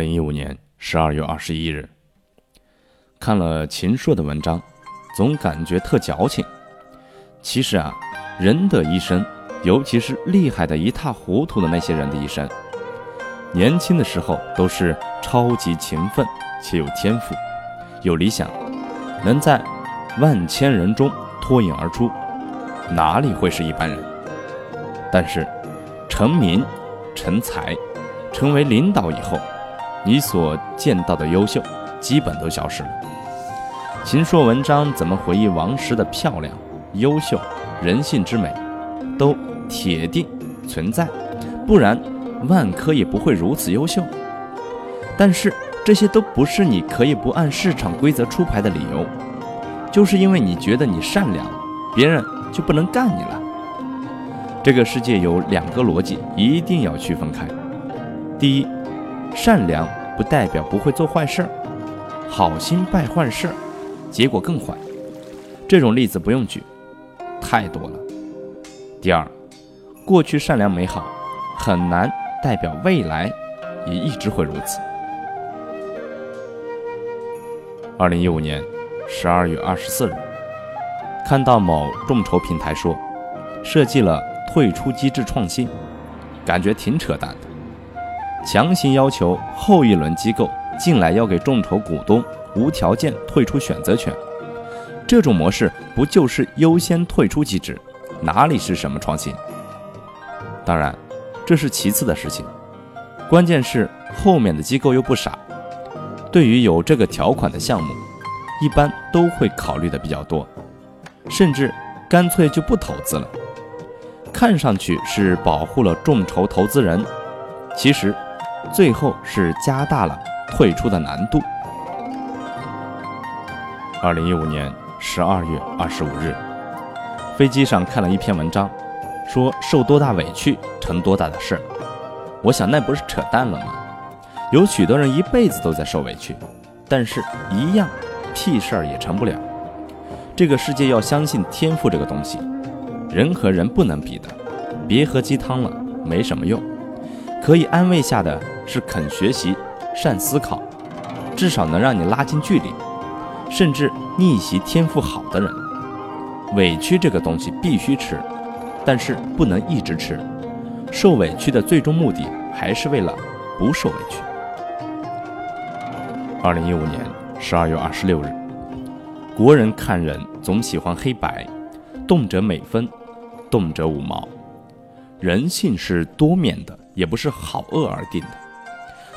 零一五年十二月二十一日，看了秦朔的文章，总感觉特矫情。其实啊，人的一生，尤其是厉害的一塌糊涂的那些人的一生，年轻的时候都是超级勤奋且有天赋，有理想，能在万千人中脱颖而出，哪里会是一般人？但是，成名、成才、成为领导以后，你所见到的优秀，基本都消失了。秦朔文章怎么回忆王石的漂亮、优秀、人性之美，都铁定存在，不然万科也不会如此优秀。但是这些都不是你可以不按市场规则出牌的理由，就是因为你觉得你善良，别人就不能干你了。这个世界有两个逻辑，一定要区分开。第一。善良不代表不会做坏事儿，好心办坏事儿，结果更坏。这种例子不用举，太多了。第二，过去善良美好，很难代表未来也一直会如此。二零一五年十二月二十四日，看到某众筹平台说设计了退出机制创新，感觉挺扯淡的。强行要求后一轮机构进来要给众筹股东无条件退出选择权，这种模式不就是优先退出机制？哪里是什么创新？当然，这是其次的事情，关键是后面的机构又不傻，对于有这个条款的项目，一般都会考虑的比较多，甚至干脆就不投资了。看上去是保护了众筹投资人，其实。最后是加大了退出的难度。二零一五年十二月二十五日，飞机上看了一篇文章，说受多大委屈成多大的事儿。我想那不是扯淡了吗？有许多人一辈子都在受委屈，但是一样屁事儿也成不了。这个世界要相信天赋这个东西，人和人不能比的，别喝鸡汤了，没什么用。可以安慰下的是肯学习、善思考，至少能让你拉近距离，甚至逆袭天赋好的人。委屈这个东西必须吃，但是不能一直吃。受委屈的最终目的还是为了不受委屈。二零一五年十二月二十六日，国人看人总喜欢黑白，动辄每分，动辄五毛。人性是多面的。也不是好恶而定的。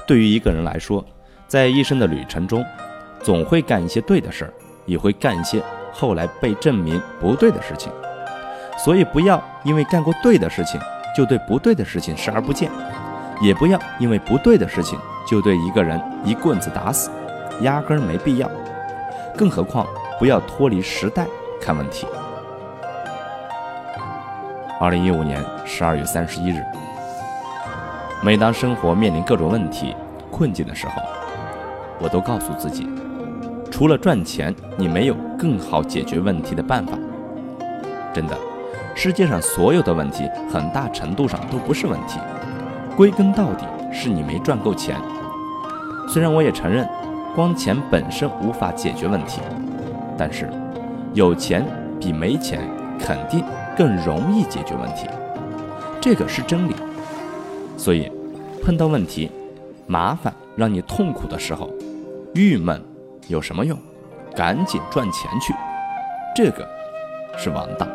对于一个人来说，在一生的旅程中，总会干一些对的事儿，也会干一些后来被证明不对的事情。所以，不要因为干过对的事情，就对不对的事情视而不见；也不要因为不对的事情，就对一个人一棍子打死，压根儿没必要。更何况，不要脱离时代看问题。二零一五年十二月三十一日。每当生活面临各种问题、困境的时候，我都告诉自己，除了赚钱，你没有更好解决问题的办法。真的，世界上所有的问题，很大程度上都不是问题，归根到底是你没赚够钱。虽然我也承认，光钱本身无法解决问题，但是有钱比没钱肯定更容易解决问题，这个是真理。所以，碰到问题、麻烦让你痛苦的时候，郁闷有什么用？赶紧赚钱去，这个是王道。